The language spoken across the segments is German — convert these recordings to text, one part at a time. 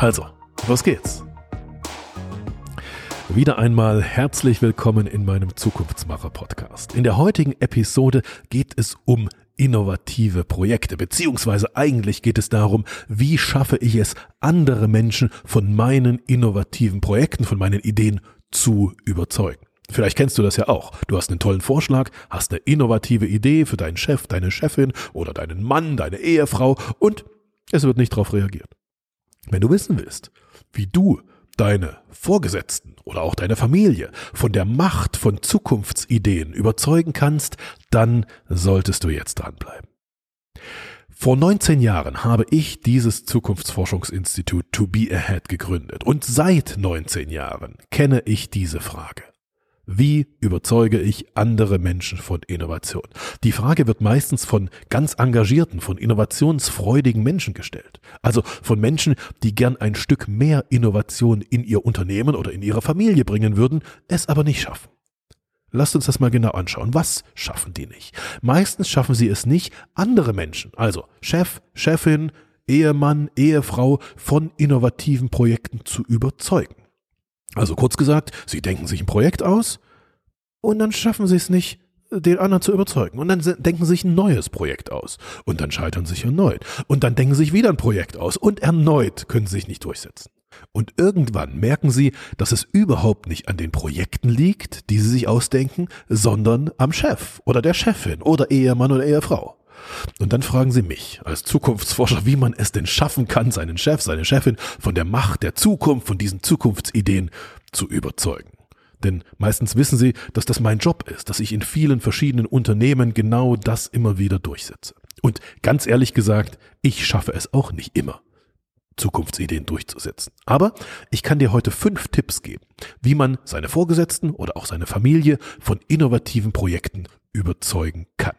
Also, los geht's. Wieder einmal herzlich willkommen in meinem Zukunftsmacher Podcast. In der heutigen Episode geht es um innovative Projekte, beziehungsweise eigentlich geht es darum, wie schaffe ich es, andere Menschen von meinen innovativen Projekten, von meinen Ideen zu überzeugen. Vielleicht kennst du das ja auch. Du hast einen tollen Vorschlag, hast eine innovative Idee für deinen Chef, deine Chefin oder deinen Mann, deine Ehefrau und es wird nicht darauf reagiert. Wenn du wissen willst, wie du deine Vorgesetzten oder auch deine Familie von der Macht von Zukunftsideen überzeugen kannst, dann solltest du jetzt dranbleiben. Vor 19 Jahren habe ich dieses Zukunftsforschungsinstitut To Be Ahead gegründet und seit 19 Jahren kenne ich diese Frage. Wie überzeuge ich andere Menschen von Innovation? Die Frage wird meistens von ganz engagierten, von innovationsfreudigen Menschen gestellt. Also von Menschen, die gern ein Stück mehr Innovation in ihr Unternehmen oder in ihre Familie bringen würden, es aber nicht schaffen. Lasst uns das mal genau anschauen. Was schaffen die nicht? Meistens schaffen sie es nicht, andere Menschen, also Chef, Chefin, Ehemann, Ehefrau von innovativen Projekten zu überzeugen. Also kurz gesagt, sie denken sich ein Projekt aus und dann schaffen sie es nicht, den anderen zu überzeugen. Und dann denken sie sich ein neues Projekt aus. Und dann scheitern sie sich erneut. Und dann denken sie sich wieder ein Projekt aus. Und erneut können sie sich nicht durchsetzen. Und irgendwann merken sie, dass es überhaupt nicht an den Projekten liegt, die sie sich ausdenken, sondern am Chef oder der Chefin oder Ehemann oder Ehefrau. Und dann fragen sie mich als Zukunftsforscher, wie man es denn schaffen kann, seinen Chef, seine Chefin von der Macht der Zukunft, von diesen Zukunftsideen zu überzeugen. Denn meistens wissen sie, dass das mein Job ist, dass ich in vielen verschiedenen Unternehmen genau das immer wieder durchsetze. Und ganz ehrlich gesagt, ich schaffe es auch nicht immer. Zukunftsideen durchzusetzen. Aber ich kann dir heute fünf Tipps geben, wie man seine Vorgesetzten oder auch seine Familie von innovativen Projekten überzeugen kann.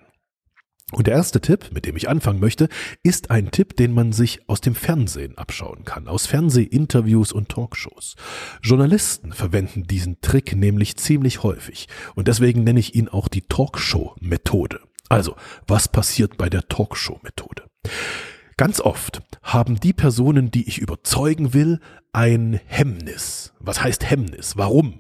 Und der erste Tipp, mit dem ich anfangen möchte, ist ein Tipp, den man sich aus dem Fernsehen abschauen kann, aus Fernsehinterviews und Talkshows. Journalisten verwenden diesen Trick nämlich ziemlich häufig und deswegen nenne ich ihn auch die Talkshow-Methode. Also, was passiert bei der Talkshow-Methode? Ganz oft haben die Personen, die ich überzeugen will, ein Hemmnis. Was heißt Hemmnis? Warum?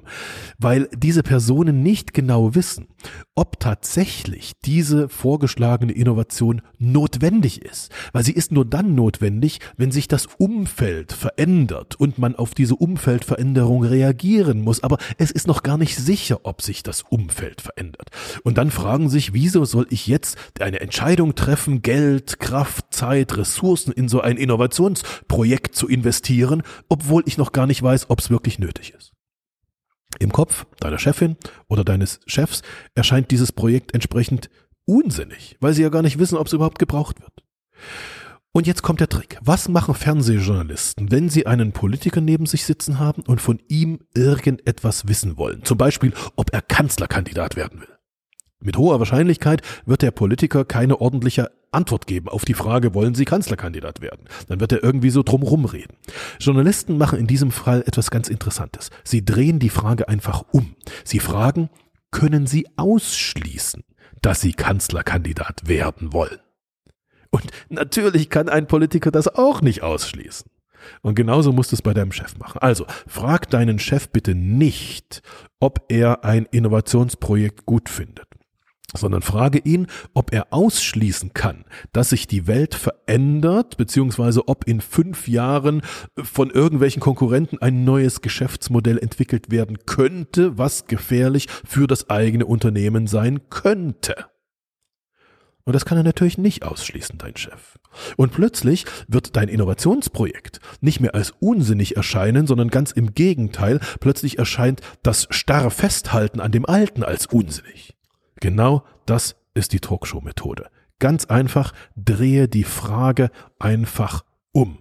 Weil diese Personen nicht genau wissen, ob tatsächlich diese vorgeschlagene Innovation notwendig ist. Weil sie ist nur dann notwendig, wenn sich das Umfeld verändert und man auf diese Umfeldveränderung reagieren muss. Aber es ist noch gar nicht sicher, ob sich das Umfeld verändert. Und dann fragen sich, wieso soll ich jetzt eine Entscheidung treffen, Geld, Kraft, Zeit, Ressourcen in so ein Innovationsprojekt zu investieren, obwohl ich noch gar nicht weiß, ob es wirklich nötig ist. Im Kopf deiner Chefin oder deines Chefs erscheint dieses Projekt entsprechend unsinnig, weil sie ja gar nicht wissen, ob es überhaupt gebraucht wird. Und jetzt kommt der Trick. Was machen Fernsehjournalisten, wenn sie einen Politiker neben sich sitzen haben und von ihm irgendetwas wissen wollen? Zum Beispiel, ob er Kanzlerkandidat werden will. Mit hoher Wahrscheinlichkeit wird der Politiker keine ordentliche Antwort geben auf die Frage, wollen Sie Kanzlerkandidat werden? Dann wird er irgendwie so drumrum reden. Journalisten machen in diesem Fall etwas ganz Interessantes. Sie drehen die Frage einfach um. Sie fragen, können Sie ausschließen, dass Sie Kanzlerkandidat werden wollen? Und natürlich kann ein Politiker das auch nicht ausschließen. Und genauso musst du es bei deinem Chef machen. Also, frag deinen Chef bitte nicht, ob er ein Innovationsprojekt gut findet sondern frage ihn, ob er ausschließen kann, dass sich die Welt verändert, beziehungsweise ob in fünf Jahren von irgendwelchen Konkurrenten ein neues Geschäftsmodell entwickelt werden könnte, was gefährlich für das eigene Unternehmen sein könnte. Und das kann er natürlich nicht ausschließen, dein Chef. Und plötzlich wird dein Innovationsprojekt nicht mehr als unsinnig erscheinen, sondern ganz im Gegenteil, plötzlich erscheint das starre Festhalten an dem Alten als unsinnig. Genau das ist die Talkshow-Methode. Ganz einfach, drehe die Frage einfach um.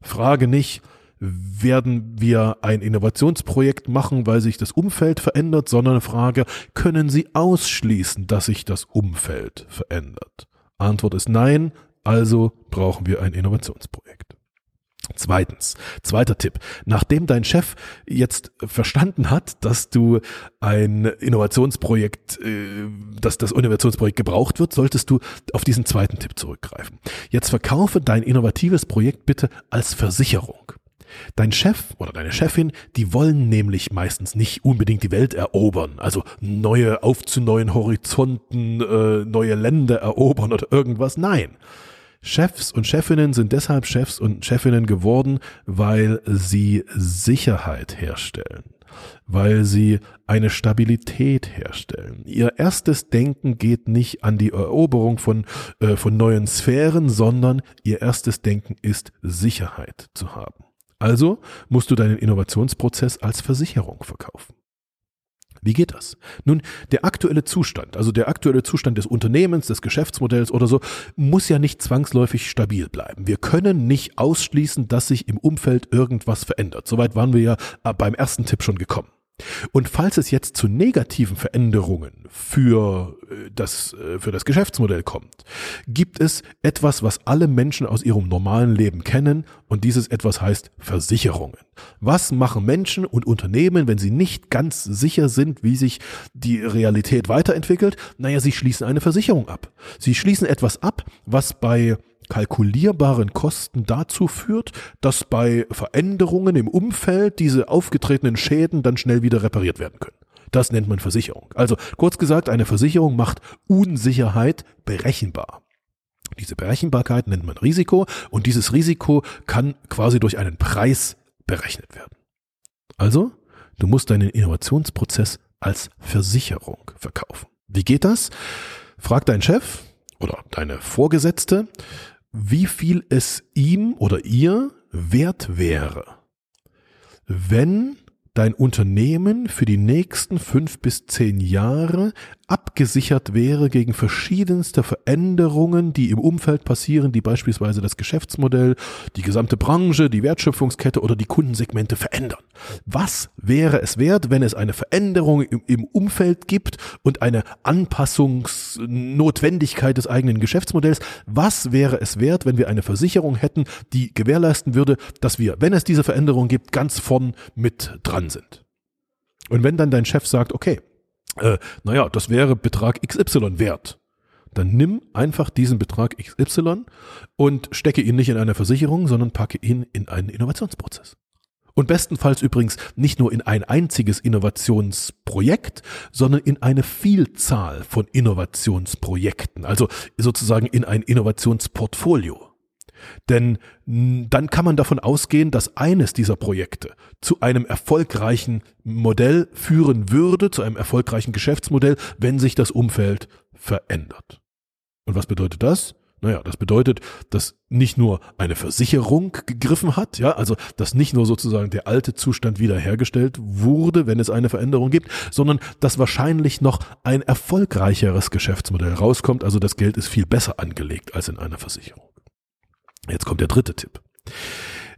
Frage nicht, werden wir ein Innovationsprojekt machen, weil sich das Umfeld verändert, sondern Frage, können Sie ausschließen, dass sich das Umfeld verändert? Antwort ist nein, also brauchen wir ein Innovationsprojekt. Zweitens, zweiter Tipp. Nachdem dein Chef jetzt verstanden hat, dass du ein Innovationsprojekt, äh, dass das Innovationsprojekt gebraucht wird, solltest du auf diesen zweiten Tipp zurückgreifen. Jetzt verkaufe dein innovatives Projekt bitte als Versicherung. Dein Chef oder deine Chefin, die wollen nämlich meistens nicht unbedingt die Welt erobern, also neue auf zu neuen Horizonten, äh, neue Länder erobern oder irgendwas. Nein. Chefs und Chefinnen sind deshalb Chefs und Chefinnen geworden, weil sie Sicherheit herstellen, weil sie eine Stabilität herstellen. Ihr erstes Denken geht nicht an die Eroberung von, äh, von neuen Sphären, sondern ihr erstes Denken ist Sicherheit zu haben. Also musst du deinen Innovationsprozess als Versicherung verkaufen. Wie geht das? Nun, der aktuelle Zustand, also der aktuelle Zustand des Unternehmens, des Geschäftsmodells oder so, muss ja nicht zwangsläufig stabil bleiben. Wir können nicht ausschließen, dass sich im Umfeld irgendwas verändert. Soweit waren wir ja äh, beim ersten Tipp schon gekommen. Und falls es jetzt zu negativen Veränderungen für äh, das, äh, für das Geschäftsmodell kommt, gibt es etwas, was alle Menschen aus ihrem normalen Leben kennen und dieses etwas heißt Versicherungen. Was machen Menschen und Unternehmen, wenn sie nicht ganz sicher sind, wie sich die Realität weiterentwickelt? Naja, sie schließen eine Versicherung ab. Sie schließen etwas ab, was bei kalkulierbaren Kosten dazu führt, dass bei Veränderungen im Umfeld diese aufgetretenen Schäden dann schnell wieder repariert werden können. Das nennt man Versicherung. Also kurz gesagt, eine Versicherung macht Unsicherheit berechenbar. Diese Berechenbarkeit nennt man Risiko und dieses Risiko kann quasi durch einen Preis berechnet werden. Also, du musst deinen Innovationsprozess als Versicherung verkaufen. Wie geht das? Frag deinen Chef oder deine Vorgesetzte, wie viel es ihm oder ihr wert wäre, wenn dein Unternehmen für die nächsten fünf bis zehn Jahre abgesichert wäre gegen verschiedenste Veränderungen, die im Umfeld passieren, die beispielsweise das Geschäftsmodell, die gesamte Branche, die Wertschöpfungskette oder die Kundensegmente verändern. Was wäre es wert, wenn es eine Veränderung im, im Umfeld gibt und eine Anpassungsnotwendigkeit des eigenen Geschäftsmodells? Was wäre es wert, wenn wir eine Versicherung hätten, die gewährleisten würde, dass wir, wenn es diese Veränderung gibt, ganz vorn mit dran sind? Und wenn dann dein Chef sagt, okay, äh, naja, das wäre Betrag XY wert. Dann nimm einfach diesen Betrag XY und stecke ihn nicht in eine Versicherung, sondern packe ihn in einen Innovationsprozess. Und bestenfalls übrigens nicht nur in ein einziges Innovationsprojekt, sondern in eine Vielzahl von Innovationsprojekten, also sozusagen in ein Innovationsportfolio. Denn dann kann man davon ausgehen, dass eines dieser Projekte zu einem erfolgreichen Modell führen würde, zu einem erfolgreichen Geschäftsmodell, wenn sich das Umfeld verändert. Und was bedeutet das? Naja, das bedeutet, dass nicht nur eine Versicherung gegriffen hat, ja, also dass nicht nur sozusagen der alte Zustand wiederhergestellt wurde, wenn es eine Veränderung gibt, sondern dass wahrscheinlich noch ein erfolgreicheres Geschäftsmodell rauskommt, also das Geld ist viel besser angelegt als in einer Versicherung. Jetzt kommt der dritte Tipp.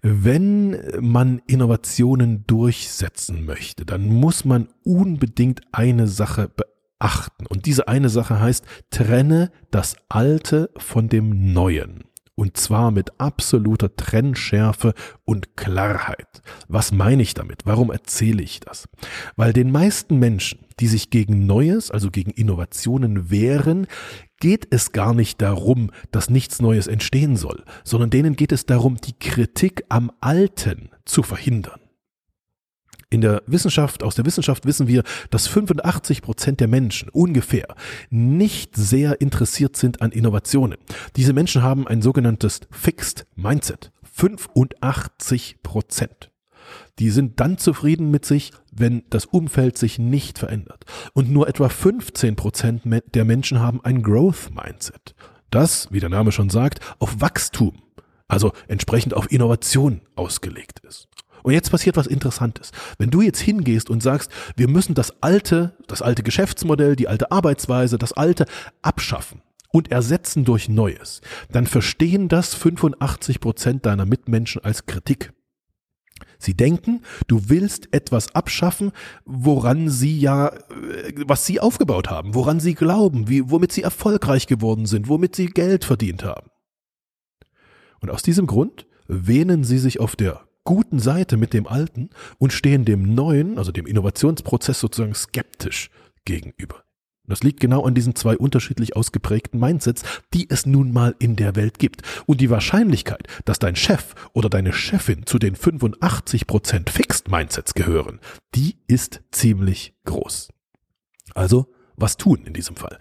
Wenn man Innovationen durchsetzen möchte, dann muss man unbedingt eine Sache beachten. Und diese eine Sache heißt, trenne das Alte von dem Neuen. Und zwar mit absoluter Trennschärfe und Klarheit. Was meine ich damit? Warum erzähle ich das? Weil den meisten Menschen, die sich gegen Neues, also gegen Innovationen wehren, geht es gar nicht darum, dass nichts Neues entstehen soll, sondern denen geht es darum, die Kritik am Alten zu verhindern. In der Wissenschaft, aus der Wissenschaft wissen wir, dass 85 Prozent der Menschen ungefähr nicht sehr interessiert sind an Innovationen. Diese Menschen haben ein sogenanntes Fixed Mindset. 85 Prozent die sind dann zufrieden mit sich, wenn das Umfeld sich nicht verändert. Und nur etwa 15 Prozent der Menschen haben ein Growth Mindset. Das, wie der Name schon sagt, auf Wachstum, also entsprechend auf Innovation ausgelegt ist. Und jetzt passiert was Interessantes. Wenn du jetzt hingehst und sagst, wir müssen das alte, das alte Geschäftsmodell, die alte Arbeitsweise, das alte abschaffen und ersetzen durch Neues, dann verstehen das 85 Prozent deiner Mitmenschen als Kritik. Sie denken, du willst etwas abschaffen, woran sie ja, äh, was sie aufgebaut haben, woran sie glauben, wie, womit sie erfolgreich geworden sind, womit sie Geld verdient haben. Und aus diesem Grund wähnen sie sich auf der guten Seite mit dem Alten und stehen dem Neuen, also dem Innovationsprozess sozusagen skeptisch gegenüber. Das liegt genau an diesen zwei unterschiedlich ausgeprägten Mindsets, die es nun mal in der Welt gibt. Und die Wahrscheinlichkeit, dass dein Chef oder deine Chefin zu den 85% Fixed Mindsets gehören, die ist ziemlich groß. Also, was tun in diesem Fall?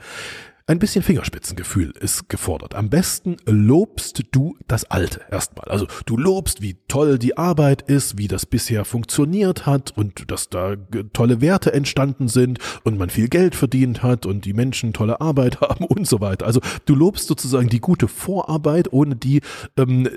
Ein bisschen Fingerspitzengefühl ist gefordert. Am besten lobst du das Alte erstmal. Also du lobst, wie toll die Arbeit ist, wie das bisher funktioniert hat und dass da tolle Werte entstanden sind und man viel Geld verdient hat und die Menschen tolle Arbeit haben und so weiter. Also du lobst sozusagen die gute Vorarbeit, ohne die ähm,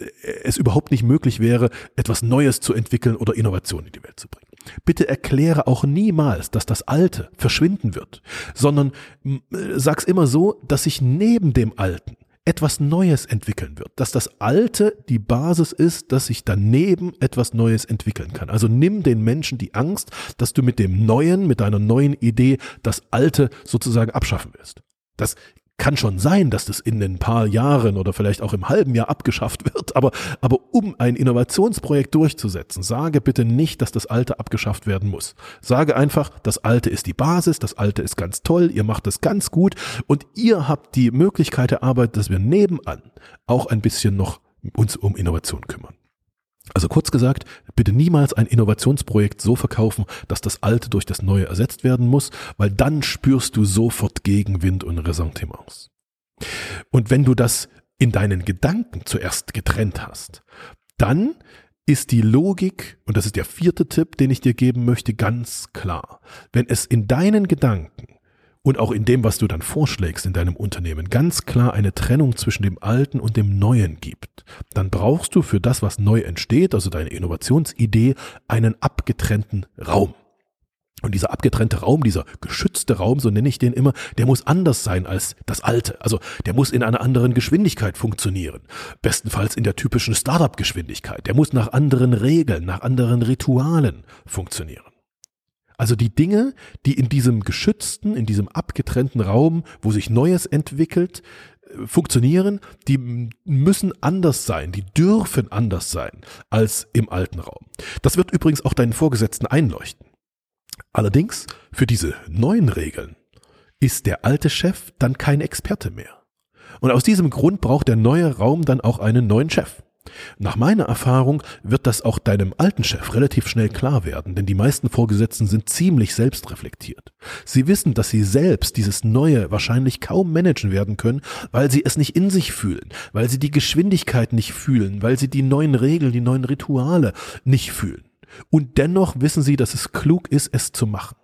es überhaupt nicht möglich wäre, etwas Neues zu entwickeln oder Innovation in die Welt zu bringen. Bitte erkläre auch niemals, dass das Alte verschwinden wird, sondern äh, sag's immer so, dass sich neben dem Alten etwas Neues entwickeln wird, dass das Alte die Basis ist, dass sich daneben etwas Neues entwickeln kann. Also nimm den Menschen die Angst, dass du mit dem Neuen, mit deiner neuen Idee das Alte sozusagen abschaffen willst. Das kann schon sein, dass das in ein paar Jahren oder vielleicht auch im halben Jahr abgeschafft wird, aber, aber um ein Innovationsprojekt durchzusetzen, sage bitte nicht, dass das Alte abgeschafft werden muss. Sage einfach, das Alte ist die Basis, das Alte ist ganz toll, ihr macht es ganz gut und ihr habt die Möglichkeit der Arbeit, dass wir nebenan auch ein bisschen noch uns um Innovation kümmern. Also kurz gesagt, bitte niemals ein Innovationsprojekt so verkaufen, dass das Alte durch das Neue ersetzt werden muss, weil dann spürst du sofort Gegenwind und Ressentiments. Und wenn du das in deinen Gedanken zuerst getrennt hast, dann ist die Logik, und das ist der vierte Tipp, den ich dir geben möchte, ganz klar. Wenn es in deinen Gedanken und auch in dem, was du dann vorschlägst in deinem Unternehmen, ganz klar eine Trennung zwischen dem Alten und dem Neuen gibt, dann brauchst du für das, was neu entsteht, also deine Innovationsidee, einen abgetrennten Raum. Und dieser abgetrennte Raum, dieser geschützte Raum, so nenne ich den immer, der muss anders sein als das alte. Also der muss in einer anderen Geschwindigkeit funktionieren. Bestenfalls in der typischen Startup-Geschwindigkeit. Der muss nach anderen Regeln, nach anderen Ritualen funktionieren. Also die Dinge, die in diesem geschützten, in diesem abgetrennten Raum, wo sich Neues entwickelt, äh, funktionieren, die müssen anders sein, die dürfen anders sein als im alten Raum. Das wird übrigens auch deinen Vorgesetzten einleuchten. Allerdings, für diese neuen Regeln ist der alte Chef dann kein Experte mehr. Und aus diesem Grund braucht der neue Raum dann auch einen neuen Chef. Nach meiner Erfahrung wird das auch deinem alten Chef relativ schnell klar werden, denn die meisten Vorgesetzten sind ziemlich selbstreflektiert. Sie wissen, dass sie selbst dieses Neue wahrscheinlich kaum managen werden können, weil sie es nicht in sich fühlen, weil sie die Geschwindigkeit nicht fühlen, weil sie die neuen Regeln, die neuen Rituale nicht fühlen. Und dennoch wissen sie, dass es klug ist, es zu machen.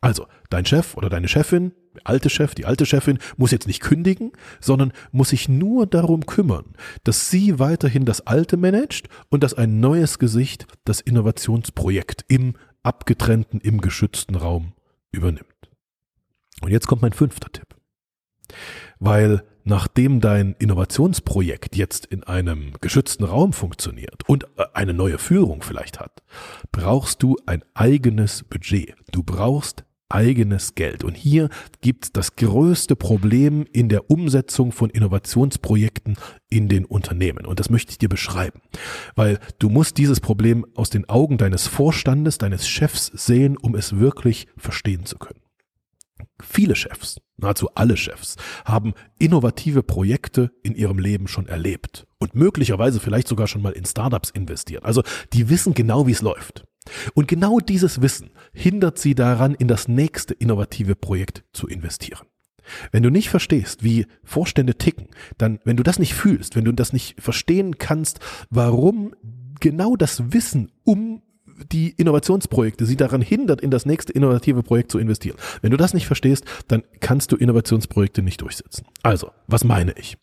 Also, dein Chef oder deine Chefin, der alte Chef, die alte Chefin muss jetzt nicht kündigen, sondern muss sich nur darum kümmern, dass sie weiterhin das Alte managt und dass ein neues Gesicht das Innovationsprojekt im abgetrennten, im geschützten Raum übernimmt. Und jetzt kommt mein fünfter Tipp. Weil nachdem dein Innovationsprojekt jetzt in einem geschützten Raum funktioniert und äh, eine neue Führung vielleicht hat, brauchst du ein eigenes Budget. Du brauchst eigenes Geld. Und hier gibt das größte Problem in der Umsetzung von Innovationsprojekten in den Unternehmen. Und das möchte ich dir beschreiben. Weil du musst dieses Problem aus den Augen deines Vorstandes, deines Chefs sehen, um es wirklich verstehen zu können. Viele Chefs, nahezu alle Chefs, haben innovative Projekte in ihrem Leben schon erlebt und möglicherweise vielleicht sogar schon mal in Startups investiert. Also die wissen genau, wie es läuft. Und genau dieses Wissen hindert sie daran, in das nächste innovative Projekt zu investieren. Wenn du nicht verstehst, wie Vorstände ticken, dann, wenn du das nicht fühlst, wenn du das nicht verstehen kannst, warum genau das Wissen um die Innovationsprojekte sie daran hindert, in das nächste innovative Projekt zu investieren. Wenn du das nicht verstehst, dann kannst du Innovationsprojekte nicht durchsetzen. Also, was meine ich?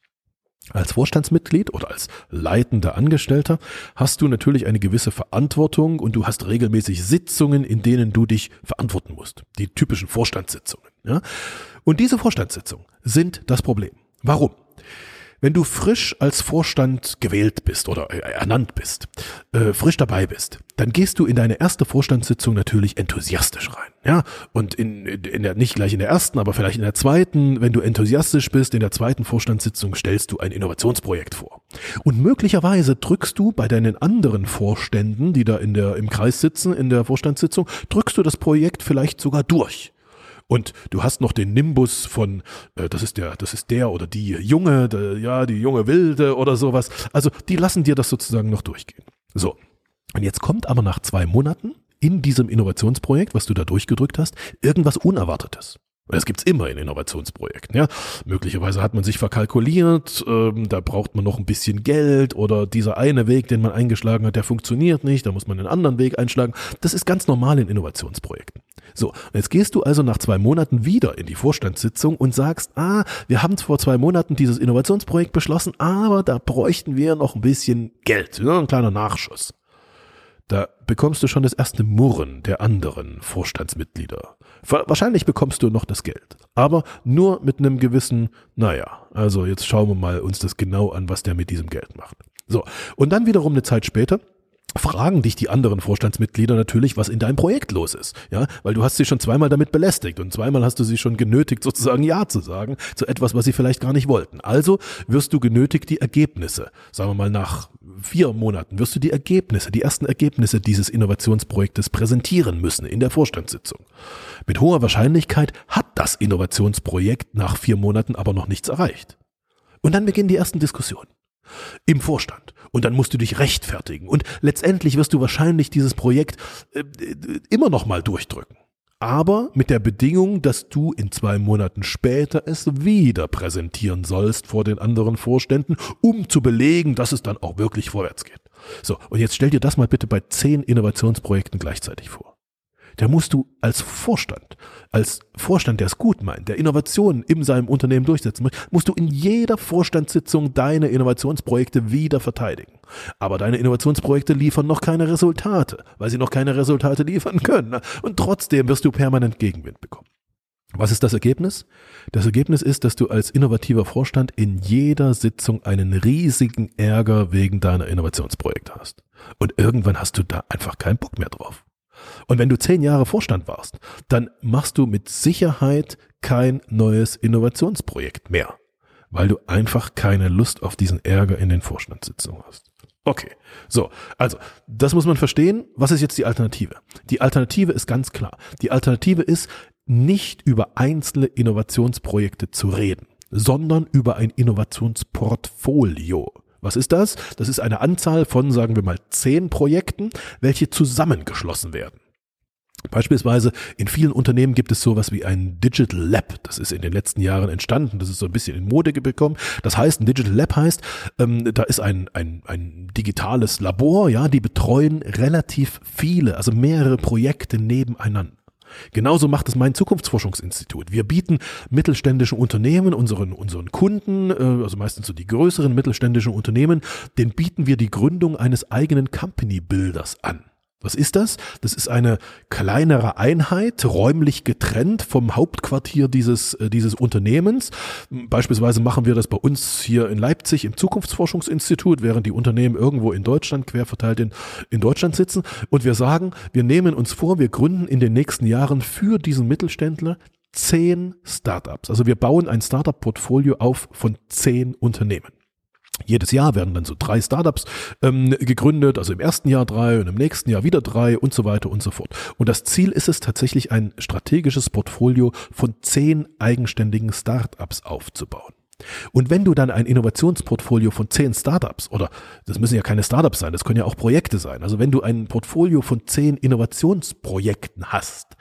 Als Vorstandsmitglied oder als leitender Angestellter hast du natürlich eine gewisse Verantwortung und du hast regelmäßig Sitzungen, in denen du dich verantworten musst. Die typischen Vorstandssitzungen. Ja? Und diese Vorstandssitzungen sind das Problem. Warum? Wenn du frisch als Vorstand gewählt bist oder äh, ernannt bist, äh, frisch dabei bist, dann gehst du in deine erste Vorstandssitzung natürlich enthusiastisch rein. Ja, und in, in der, nicht gleich in der ersten, aber vielleicht in der zweiten, wenn du enthusiastisch bist, in der zweiten Vorstandssitzung stellst du ein Innovationsprojekt vor. Und möglicherweise drückst du bei deinen anderen Vorständen, die da in der, im Kreis sitzen, in der Vorstandssitzung, drückst du das Projekt vielleicht sogar durch. Und du hast noch den Nimbus von, äh, das ist der, das ist der oder die Junge, der, ja, die junge Wilde oder sowas. Also die lassen dir das sozusagen noch durchgehen. So. Und jetzt kommt aber nach zwei Monaten in diesem Innovationsprojekt, was du da durchgedrückt hast, irgendwas Unerwartetes. Das gibt's immer in Innovationsprojekten. Ja? Möglicherweise hat man sich verkalkuliert, ähm, da braucht man noch ein bisschen Geld oder dieser eine Weg, den man eingeschlagen hat, der funktioniert nicht, da muss man einen anderen Weg einschlagen. Das ist ganz normal in Innovationsprojekten. So, jetzt gehst du also nach zwei Monaten wieder in die Vorstandssitzung und sagst, ah, wir haben vor zwei Monaten dieses Innovationsprojekt beschlossen, aber da bräuchten wir noch ein bisschen Geld, ja, ein kleiner Nachschuss. Da bekommst du schon das erste Murren der anderen Vorstandsmitglieder. Wahrscheinlich bekommst du noch das Geld, aber nur mit einem gewissen, naja, also jetzt schauen wir mal uns das genau an, was der mit diesem Geld macht. So, und dann wiederum eine Zeit später fragen dich die anderen Vorstandsmitglieder natürlich, was in deinem Projekt los ist. Ja, weil du hast sie schon zweimal damit belästigt und zweimal hast du sie schon genötigt, sozusagen Ja zu sagen zu etwas, was sie vielleicht gar nicht wollten. Also wirst du genötigt, die Ergebnisse, sagen wir mal nach vier Monaten, wirst du die Ergebnisse, die ersten Ergebnisse dieses Innovationsprojektes präsentieren müssen in der Vorstandssitzung. Mit hoher Wahrscheinlichkeit hat das Innovationsprojekt nach vier Monaten aber noch nichts erreicht. Und dann beginnen die ersten Diskussionen im Vorstand. Und dann musst du dich rechtfertigen. Und letztendlich wirst du wahrscheinlich dieses Projekt äh, immer noch mal durchdrücken. Aber mit der Bedingung, dass du in zwei Monaten später es wieder präsentieren sollst vor den anderen Vorständen, um zu belegen, dass es dann auch wirklich vorwärts geht. So, und jetzt stell dir das mal bitte bei zehn Innovationsprojekten gleichzeitig vor da musst du als Vorstand, als Vorstand, der es gut meint, der Innovationen in seinem Unternehmen durchsetzen muss, musst du in jeder Vorstandssitzung deine Innovationsprojekte wieder verteidigen. Aber deine Innovationsprojekte liefern noch keine Resultate, weil sie noch keine Resultate liefern können. Und trotzdem wirst du permanent Gegenwind bekommen. Was ist das Ergebnis? Das Ergebnis ist, dass du als innovativer Vorstand in jeder Sitzung einen riesigen Ärger wegen deiner Innovationsprojekte hast. Und irgendwann hast du da einfach keinen Bock mehr drauf. Und wenn du zehn Jahre Vorstand warst, dann machst du mit Sicherheit kein neues Innovationsprojekt mehr, weil du einfach keine Lust auf diesen Ärger in den Vorstandssitzungen hast. Okay, so, also, das muss man verstehen. Was ist jetzt die Alternative? Die Alternative ist ganz klar. Die Alternative ist, nicht über einzelne Innovationsprojekte zu reden, sondern über ein Innovationsportfolio. Was ist das? Das ist eine Anzahl von, sagen wir mal, zehn Projekten, welche zusammengeschlossen werden. Beispielsweise in vielen Unternehmen gibt es sowas wie ein Digital Lab. Das ist in den letzten Jahren entstanden. Das ist so ein bisschen in Mode gekommen. Das heißt, ein Digital Lab heißt, ähm, da ist ein, ein, ein digitales Labor, ja, die betreuen relativ viele, also mehrere Projekte nebeneinander. Genauso macht es mein Zukunftsforschungsinstitut. Wir bieten mittelständischen Unternehmen, unseren, unseren Kunden, äh, also meistens so die größeren mittelständischen Unternehmen, den bieten wir die Gründung eines eigenen Company Builders an. Was ist das? Das ist eine kleinere Einheit, räumlich getrennt vom Hauptquartier dieses, äh, dieses Unternehmens. Beispielsweise machen wir das bei uns hier in Leipzig im Zukunftsforschungsinstitut, während die Unternehmen irgendwo in Deutschland, quer verteilt in, in Deutschland sitzen. Und wir sagen, wir nehmen uns vor, wir gründen in den nächsten Jahren für diesen Mittelständler zehn Startups. Also wir bauen ein Startup-Portfolio auf von zehn Unternehmen. Jedes Jahr werden dann so drei Startups ähm, gegründet, also im ersten Jahr drei und im nächsten Jahr wieder drei und so weiter und so fort. Und das Ziel ist es tatsächlich, ein strategisches Portfolio von zehn eigenständigen Startups aufzubauen. Und wenn du dann ein Innovationsportfolio von zehn Startups oder das müssen ja keine Startups sein, das können ja auch Projekte sein. Also wenn du ein Portfolio von zehn Innovationsprojekten hast,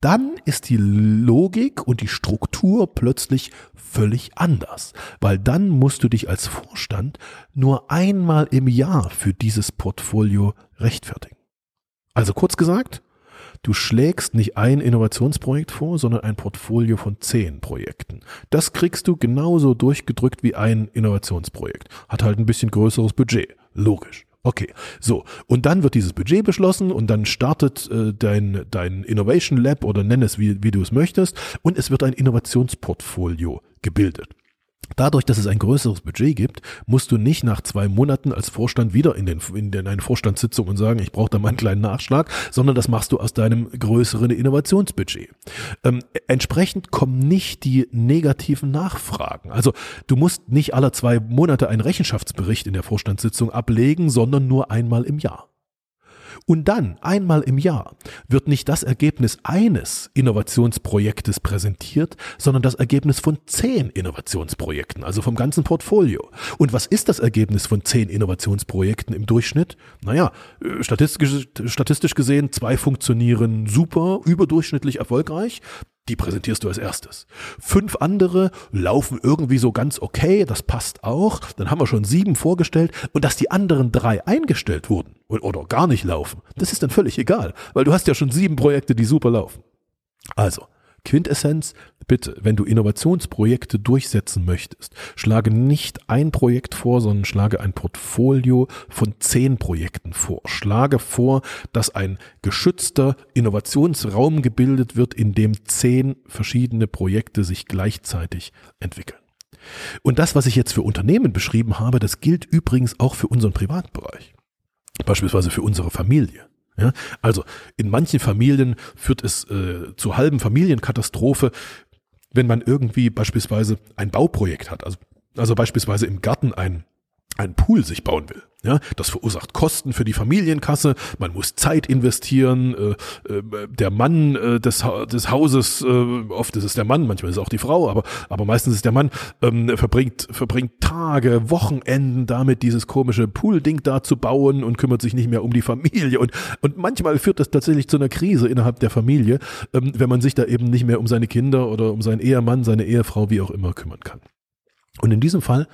dann ist die Logik und die Struktur plötzlich völlig anders, weil dann musst du dich als Vorstand nur einmal im Jahr für dieses Portfolio rechtfertigen. Also kurz gesagt, du schlägst nicht ein Innovationsprojekt vor, sondern ein Portfolio von zehn Projekten. Das kriegst du genauso durchgedrückt wie ein Innovationsprojekt. Hat halt ein bisschen größeres Budget. Logisch. Okay, so. Und dann wird dieses Budget beschlossen und dann startet äh, dein, dein Innovation Lab oder nenn es, wie, wie du es möchtest, und es wird ein Innovationsportfolio gebildet. Dadurch, dass es ein größeres Budget gibt, musst du nicht nach zwei Monaten als Vorstand wieder in, den, in, den, eine Vorstandssitzung und sagen, ich brauche da mal einen kleinen Nachschlag, sondern das machst du aus deinem größeren Innovationsbudget. Ähm, entsprechend kommen nicht die negativen Nachfragen. Also du musst nicht alle zwei Monate einen Rechenschaftsbericht in der Vorstandssitzung ablegen, sondern nur einmal im Jahr. Und dann, einmal im Jahr, wird nicht das Ergebnis eines Innovationsprojektes präsentiert, sondern das Ergebnis von zehn Innovationsprojekten, also vom ganzen Portfolio. Und was ist das Ergebnis von zehn Innovationsprojekten im Durchschnitt? Naja, äh, statistisch, statistisch gesehen, zwei funktionieren super, überdurchschnittlich erfolgreich, die präsentierst du als erstes. Fünf andere laufen irgendwie so ganz okay, das passt auch. Dann haben wir schon sieben vorgestellt und dass die anderen drei eingestellt wurden oder gar nicht laufen, das ist dann völlig egal, weil du hast ja schon sieben Projekte, die super laufen. Also, Quintessenz, bitte, wenn du Innovationsprojekte durchsetzen möchtest, schlage nicht ein Projekt vor, sondern schlage ein Portfolio von zehn Projekten vor. Schlage vor, dass ein geschützter Innovationsraum gebildet wird, in dem zehn verschiedene Projekte sich gleichzeitig entwickeln. Und das, was ich jetzt für Unternehmen beschrieben habe, das gilt übrigens auch für unseren Privatbereich. Beispielsweise für unsere Familie. Ja, also in manchen Familien führt es äh, zu halben Familienkatastrophe, wenn man irgendwie beispielsweise ein Bauprojekt hat, also, also beispielsweise im Garten ein, ein Pool sich bauen will. Ja, das verursacht Kosten für die Familienkasse. Man muss Zeit investieren. Äh, äh, der Mann äh, des, des Hauses, äh, oft ist es der Mann, manchmal ist es auch die Frau, aber, aber meistens ist der Mann, ähm, verbringt, verbringt Tage, Wochenenden damit, dieses komische Pool-Ding da zu bauen und kümmert sich nicht mehr um die Familie. Und, und manchmal führt das tatsächlich zu einer Krise innerhalb der Familie, ähm, wenn man sich da eben nicht mehr um seine Kinder oder um seinen Ehemann, seine Ehefrau, wie auch immer kümmern kann. Und in diesem Fall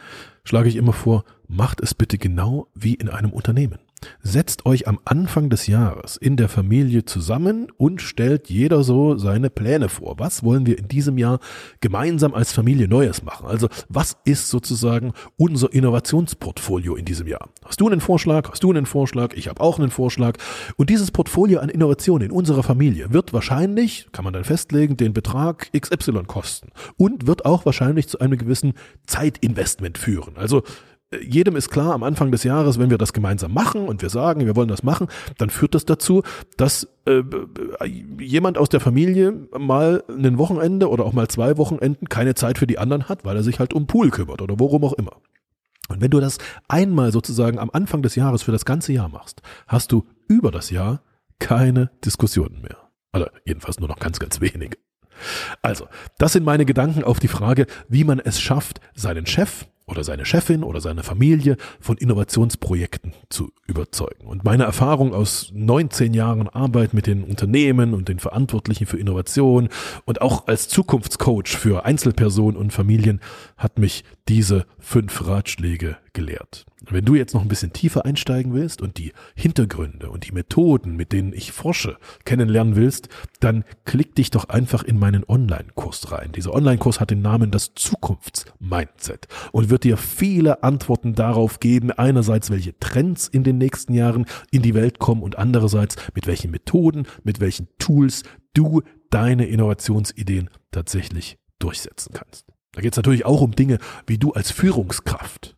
schlage ich immer vor, macht es bitte genau wie in einem Unternehmen. Setzt euch am Anfang des Jahres in der Familie zusammen und stellt jeder so seine Pläne vor. Was wollen wir in diesem Jahr gemeinsam als Familie Neues machen? Also was ist sozusagen unser Innovationsportfolio in diesem Jahr? Hast du einen Vorschlag? Hast du einen Vorschlag? Ich habe auch einen Vorschlag. Und dieses Portfolio an Innovationen in unserer Familie wird wahrscheinlich, kann man dann festlegen, den Betrag XY kosten und wird auch wahrscheinlich zu einem gewissen Zeitinvestment führen. Also jedem ist klar, am Anfang des Jahres, wenn wir das gemeinsam machen und wir sagen, wir wollen das machen, dann führt das dazu, dass äh, jemand aus der Familie mal ein Wochenende oder auch mal zwei Wochenenden keine Zeit für die anderen hat, weil er sich halt um Pool kümmert oder worum auch immer. Und wenn du das einmal sozusagen am Anfang des Jahres für das ganze Jahr machst, hast du über das Jahr keine Diskussionen mehr. Also jedenfalls nur noch ganz, ganz wenige. Also, das sind meine Gedanken auf die Frage, wie man es schafft, seinen Chef, oder seine Chefin oder seine Familie von Innovationsprojekten zu überzeugen. Und meine Erfahrung aus 19 Jahren Arbeit mit den Unternehmen und den Verantwortlichen für Innovation und auch als Zukunftscoach für Einzelpersonen und Familien hat mich diese fünf Ratschläge gelehrt. Wenn du jetzt noch ein bisschen tiefer einsteigen willst und die Hintergründe und die Methoden, mit denen ich forsche, kennenlernen willst, dann klick dich doch einfach in meinen Online-Kurs rein. Dieser Online-Kurs hat den Namen das Zukunftsmindset und wird dir viele Antworten darauf geben, einerseits welche Trends in den nächsten Jahren in die Welt kommen und andererseits mit welchen Methoden, mit welchen Tools du deine Innovationsideen tatsächlich durchsetzen kannst. Da geht es natürlich auch um Dinge, wie du als Führungskraft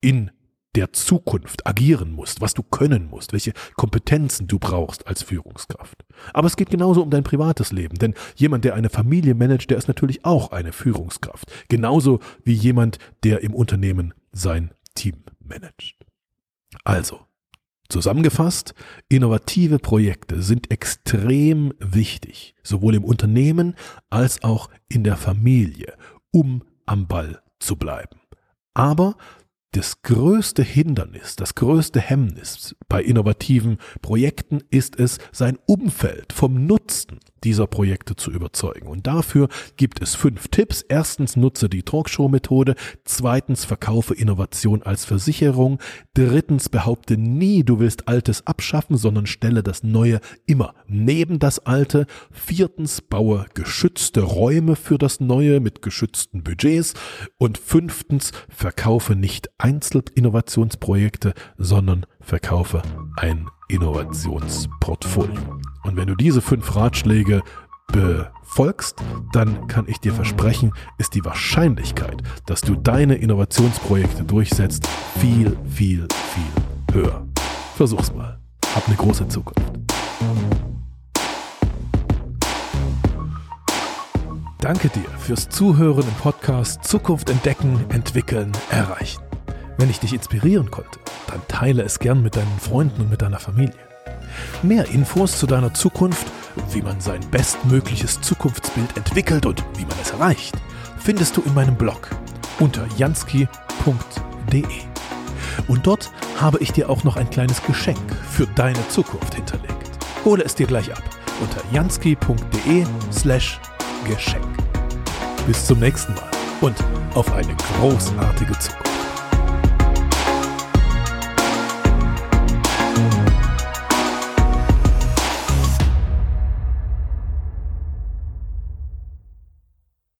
in der Zukunft agieren musst, was du können musst, welche Kompetenzen du brauchst als Führungskraft. Aber es geht genauso um dein privates Leben, denn jemand, der eine Familie managt, der ist natürlich auch eine Führungskraft. Genauso wie jemand, der im Unternehmen sein Team managt. Also, zusammengefasst, innovative Projekte sind extrem wichtig, sowohl im Unternehmen als auch in der Familie, um am Ball zu bleiben. Aber das größte Hindernis, das größte Hemmnis bei innovativen Projekten ist es, sein Umfeld vom Nutzen dieser Projekte zu überzeugen. Und dafür gibt es fünf Tipps. Erstens nutze die Talkshow-Methode. Zweitens verkaufe Innovation als Versicherung. Drittens behaupte nie, du willst Altes abschaffen, sondern stelle das Neue immer neben das Alte. Viertens baue geschützte Räume für das Neue mit geschützten Budgets. Und fünftens verkaufe nicht Einzelinnovationsprojekte, sondern verkaufe ein Innovationsportfolio. Und wenn du diese fünf Ratschläge befolgst, dann kann ich dir versprechen, ist die Wahrscheinlichkeit, dass du deine Innovationsprojekte durchsetzt, viel, viel, viel höher. Versuch's mal. Hab eine große Zukunft. Danke dir fürs Zuhören im Podcast Zukunft entdecken, entwickeln, erreichen. Wenn ich dich inspirieren konnte, dann teile es gern mit deinen Freunden und mit deiner Familie. Mehr Infos zu deiner Zukunft, wie man sein bestmögliches Zukunftsbild entwickelt und wie man es erreicht, findest du in meinem Blog unter jansky.de. Und dort habe ich dir auch noch ein kleines Geschenk für deine Zukunft hinterlegt. Hole es dir gleich ab unter jansky.de slash Geschenk. Bis zum nächsten Mal und auf eine großartige Zukunft.